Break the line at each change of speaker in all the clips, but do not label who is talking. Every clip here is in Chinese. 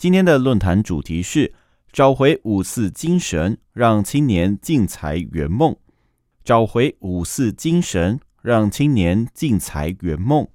今天的论坛主题是找回五四精神，让青年进财圆梦。找回五四精神，让青年进财圆梦。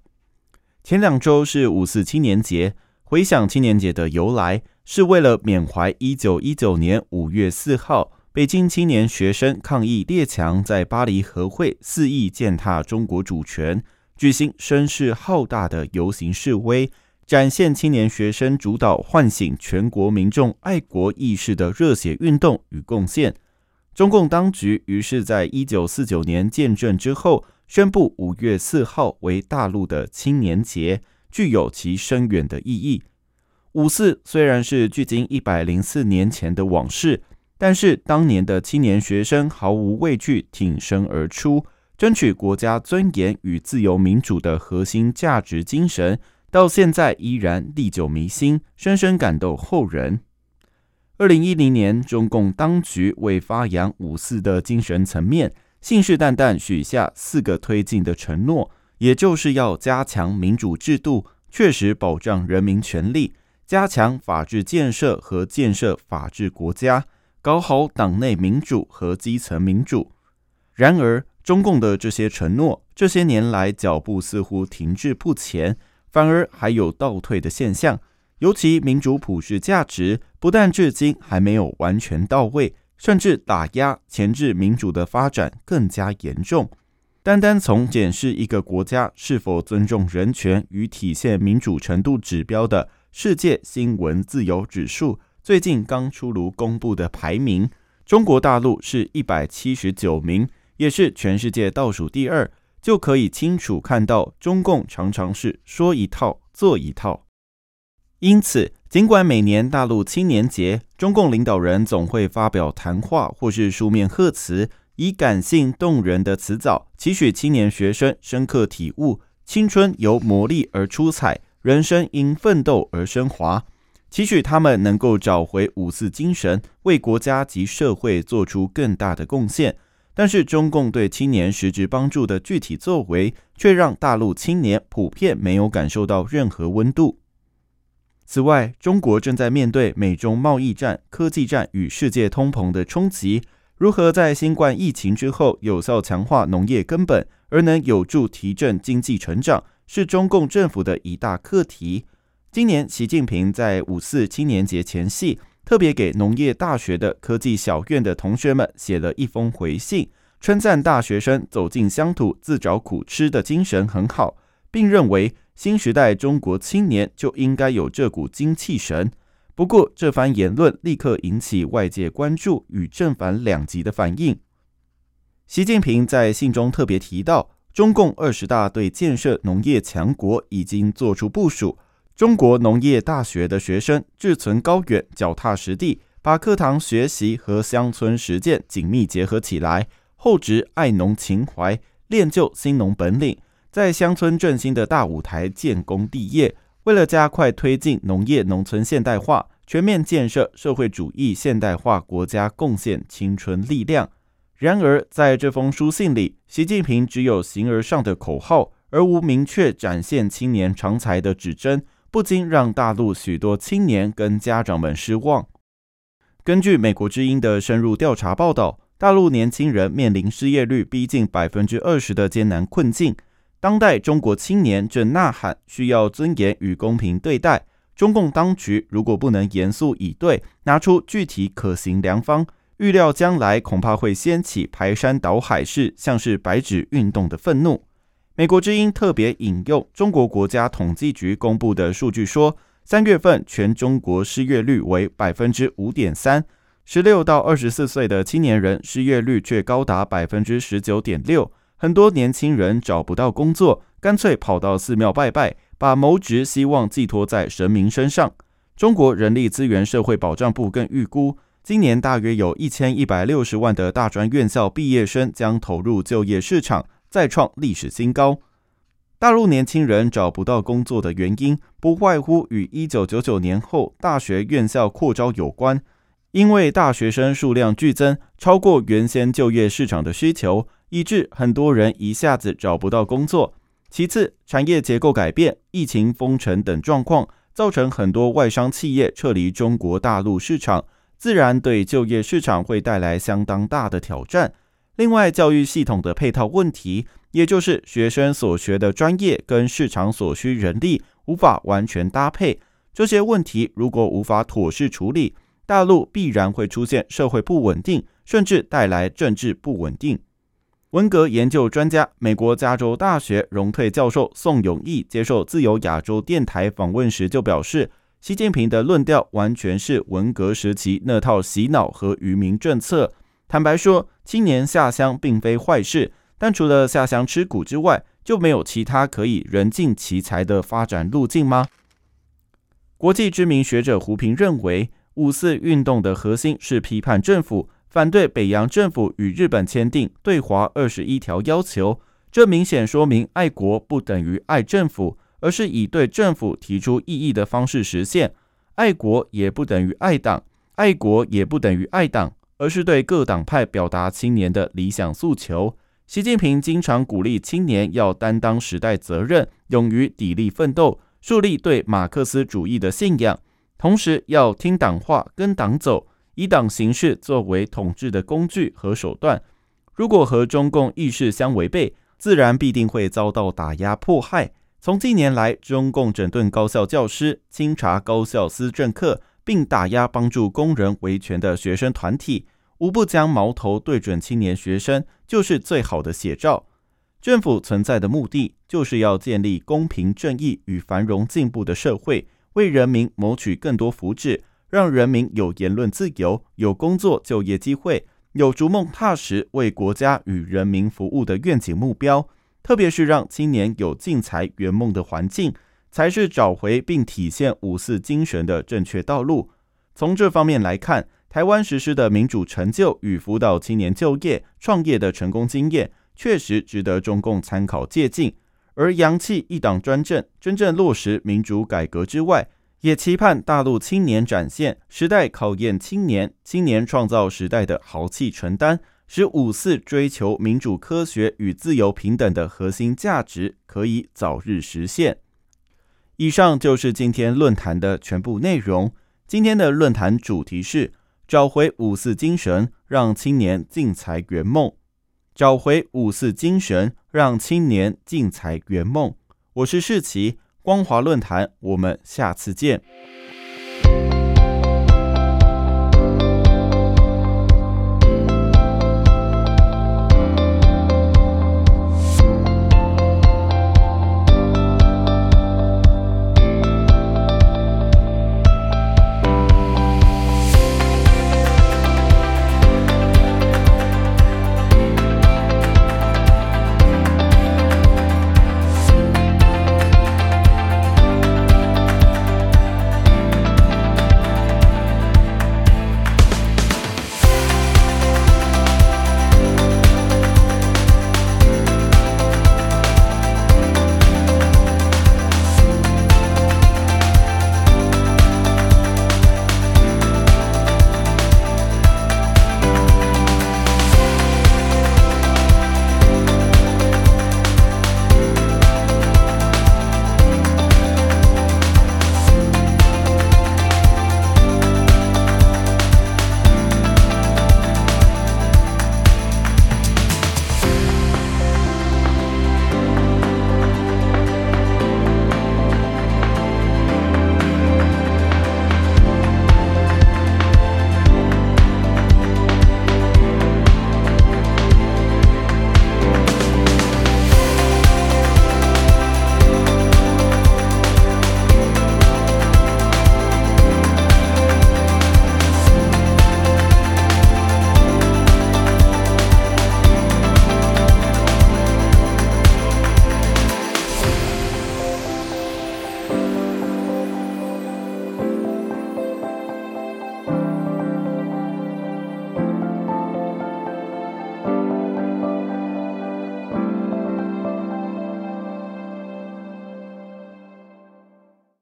前两周是五四青年节，回想青年节的由来，是为了缅怀一九一九年五月四号，北京青年学生抗议列强在巴黎和会肆意践踏中国主权。举行声势浩大的游行示威，展现青年学生主导唤醒全国民众爱国意识的热血运动与贡献。中共当局于是在一九四九年建政之后，宣布五月四号为大陆的青年节，具有其深远的意义。五四虽然是距今一百零四年前的往事，但是当年的青年学生毫无畏惧，挺身而出。争取国家尊严与自由民主的核心价值精神，到现在依然历久弥新，深深感动后人。二零一零年，中共当局为发扬五四的精神层面，信誓旦旦许下四个推进的承诺，也就是要加强民主制度，确实保障人民权利，加强法治建设和建设法治国家，搞好党内民主和基层民主。然而，中共的这些承诺，这些年来脚步似乎停滞不前，反而还有倒退的现象。尤其民主普世价值，不但至今还没有完全到位，甚至打压、钳制民主的发展更加严重。单单从检视一个国家是否尊重人权与体现民主程度指标的世界新闻自由指数，最近刚出炉公布的排名，中国大陆是一百七十九名。也是全世界倒数第二，就可以清楚看到中共常常是说一套做一套。因此，尽管每年大陆青年节，中共领导人总会发表谈话或是书面贺词，以感性动人的词藻，期许青年学生深刻体悟青春由磨砺而出彩，人生因奋斗而升华，期许他们能够找回五四精神，为国家及社会做出更大的贡献。但是，中共对青年实质帮助的具体作为，却让大陆青年普遍没有感受到任何温度。此外，中国正在面对美中贸易战、科技战与世界通膨的冲击，如何在新冠疫情之后有效强化农业根本，而能有助提振经济成长，是中共政府的一大课题。今年，习近平在五四青年节前夕。特别给农业大学的科技小院的同学们写了一封回信，称赞大学生走进乡土自找苦吃的精神很好，并认为新时代中国青年就应该有这股精气神。不过，这番言论立刻引起外界关注与正反两极的反应。习近平在信中特别提到，中共二十大对建设农业强国已经作出部署。中国农业大学的学生志存高远、脚踏实地，把课堂学习和乡村实践紧密结合起来，厚植爱农情怀，练就新农本领，在乡村振兴的大舞台建功立业。为了加快推进农业农村现代化，全面建设社会主义现代化国家，贡献青春力量。然而，在这封书信里，习近平只有形而上的口号，而无明确展现青年长才的指针。不禁让大陆许多青年跟家长们失望。根据美国之音的深入调查报道，大陆年轻人面临失业率逼近百分之二十的艰难困境。当代中国青年正呐喊需要尊严与公平对待。中共当局如果不能严肃以对，拿出具体可行良方，预料将来恐怕会掀起排山倒海式，像是白纸运动的愤怒。美国之音特别引用中国国家统计局公布的数据说，三月份全中国失业率为百分之五点三，十六到二十四岁的青年人失业率却高达百分之十九点六。很多年轻人找不到工作，干脆跑到寺庙拜拜，把谋职希望寄托在神明身上。中国人力资源社会保障部更预估，今年大约有一千一百六十万的大专院校毕业生将投入就业市场，再创历史新高。大陆年轻人找不到工作的原因，不外乎与一九九九年后大学院校扩招有关。因为大学生数量剧增，超过原先就业市场的需求，以致很多人一下子找不到工作。其次，产业结构改变、疫情封城等状况，造成很多外商企业撤离中国大陆市场，自然对就业市场会带来相当大的挑战。另外，教育系统的配套问题，也就是学生所学的专业跟市场所需人力无法完全搭配，这些问题如果无法妥善处理，大陆必然会出现社会不稳定，甚至带来政治不稳定。文革研究专家、美国加州大学荣退教授宋永义接受自由亚洲电台访问时就表示，习近平的论调完全是文革时期那套洗脑和愚民政策。坦白说，青年下乡并非坏事，但除了下乡吃苦之外，就没有其他可以人尽其才的发展路径吗？国际知名学者胡平认为。五四运动的核心是批判政府，反对北洋政府与日本签订对华二十一条要求。这明显说明，爱国不等于爱政府，而是以对政府提出异议的方式实现；爱国也不等于爱党，爱国也不等于爱党，而是对各党派表达青年的理想诉求。习近平经常鼓励青年要担当时代责任，勇于砥砺奋斗，树立对马克思主义的信仰。同时要听党话，跟党走，以党形式作为统治的工具和手段。如果和中共意识相违背，自然必定会遭到打压迫害。从近年来，中共整顿高校教师、清查高校思政课，并打压帮助工人维权的学生团体，无不将矛头对准青年学生，就是最好的写照。政府存在的目的，就是要建立公平正义与繁荣进步的社会。为人民谋取更多福祉，让人民有言论自由、有工作就业机会、有逐梦踏实为国家与人民服务的愿景目标，特别是让青年有进财圆梦的环境，才是找回并体现五四精神的正确道路。从这方面来看，台湾实施的民主成就与辅导青年就业创业的成功经验，确实值得中共参考借鉴。而扬弃一党专政、真正落实民主改革之外，也期盼大陆青年展现时代考验青年、青年创造时代的豪气承担，使五四追求民主、科学与自由平等的核心价值可以早日实现。以上就是今天论坛的全部内容。今天的论坛主题是找回五四精神，让青年进才圆梦。找回五四精神，让青年进才圆梦。我是世奇，光华论坛，我们下次见。